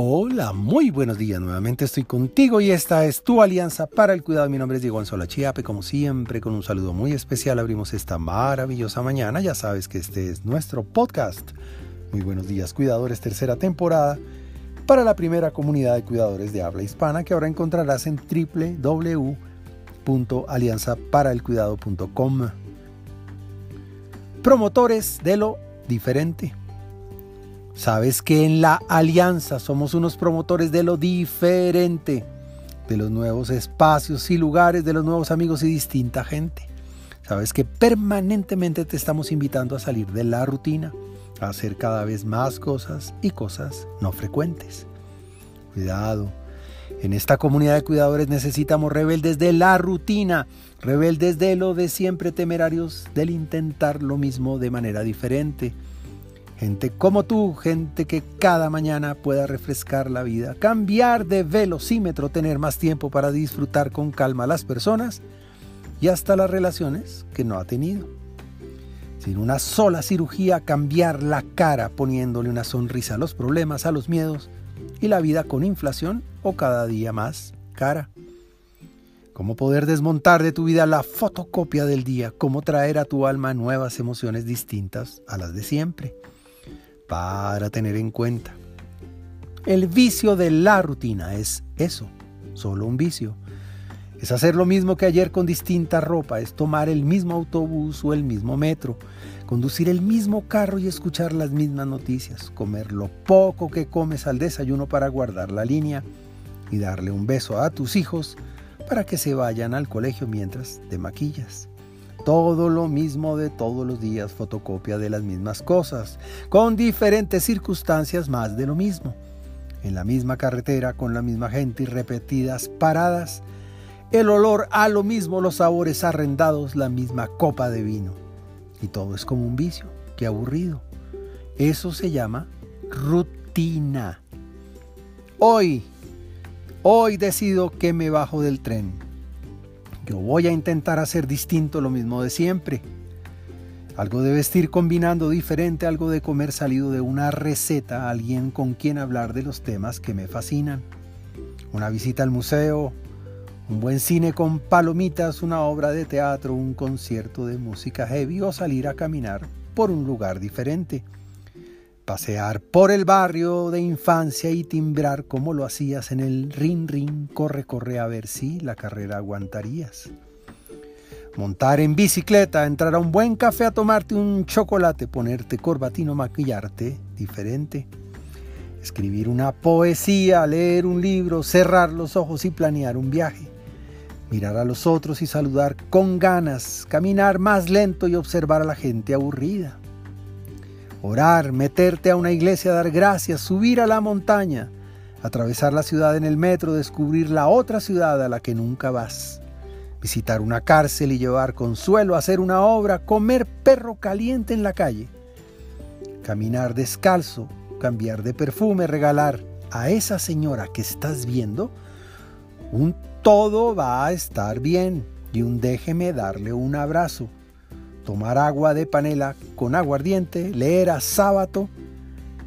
Hola, muy buenos días. Nuevamente estoy contigo y esta es tu alianza para el cuidado. Mi nombre es Diego Anzola Chiape. Como siempre, con un saludo muy especial abrimos esta maravillosa mañana. Ya sabes que este es nuestro podcast. Muy buenos días, cuidadores, tercera temporada para la primera comunidad de cuidadores de habla hispana que ahora encontrarás en www.alianzaparaelcuidado.com. Promotores de lo diferente. Sabes que en la alianza somos unos promotores de lo diferente, de los nuevos espacios y lugares, de los nuevos amigos y distinta gente. Sabes que permanentemente te estamos invitando a salir de la rutina, a hacer cada vez más cosas y cosas no frecuentes. Cuidado. En esta comunidad de cuidadores necesitamos rebeldes de la rutina, rebeldes de lo de siempre temerarios del intentar lo mismo de manera diferente Gente como tú, gente que cada mañana pueda refrescar la vida, cambiar de velocímetro, tener más tiempo para disfrutar con calma a las personas y hasta las relaciones que no ha tenido. Sin una sola cirugía, cambiar la cara poniéndole una sonrisa a los problemas, a los miedos y la vida con inflación o cada día más cara. Cómo poder desmontar de tu vida la fotocopia del día, cómo traer a tu alma nuevas emociones distintas a las de siempre para tener en cuenta. El vicio de la rutina es eso, solo un vicio. Es hacer lo mismo que ayer con distinta ropa, es tomar el mismo autobús o el mismo metro, conducir el mismo carro y escuchar las mismas noticias, comer lo poco que comes al desayuno para guardar la línea y darle un beso a tus hijos para que se vayan al colegio mientras te maquillas todo lo mismo de todos los días, fotocopia de las mismas cosas, con diferentes circunstancias más de lo mismo. En la misma carretera, con la misma gente y repetidas paradas, el olor a lo mismo, los sabores arrendados, la misma copa de vino. Y todo es como un vicio, qué aburrido. Eso se llama rutina. Hoy, hoy decido que me bajo del tren voy a intentar hacer distinto lo mismo de siempre. Algo de vestir combinando diferente, algo de comer salido de una receta, alguien con quien hablar de los temas que me fascinan. Una visita al museo, un buen cine con palomitas, una obra de teatro, un concierto de música heavy o salir a caminar por un lugar diferente pasear por el barrio de infancia y timbrar como lo hacías en el rin rin, corre, corre a ver si la carrera aguantarías. Montar en bicicleta, entrar a un buen café a tomarte un chocolate, ponerte corbatino, maquillarte diferente. Escribir una poesía, leer un libro, cerrar los ojos y planear un viaje. Mirar a los otros y saludar con ganas, caminar más lento y observar a la gente aburrida orar, meterte a una iglesia, dar gracias, subir a la montaña, atravesar la ciudad en el metro, descubrir la otra ciudad a la que nunca vas, visitar una cárcel y llevar consuelo, hacer una obra, comer perro caliente en la calle, caminar descalzo, cambiar de perfume, regalar a esa señora que estás viendo, un todo va a estar bien y un déjeme darle un abrazo tomar agua de panela con aguardiente, leer a sábado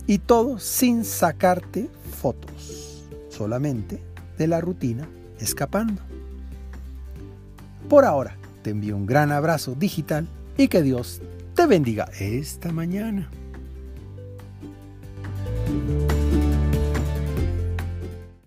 y todo sin sacarte fotos, solamente de la rutina escapando. Por ahora, te envío un gran abrazo digital y que Dios te bendiga esta mañana.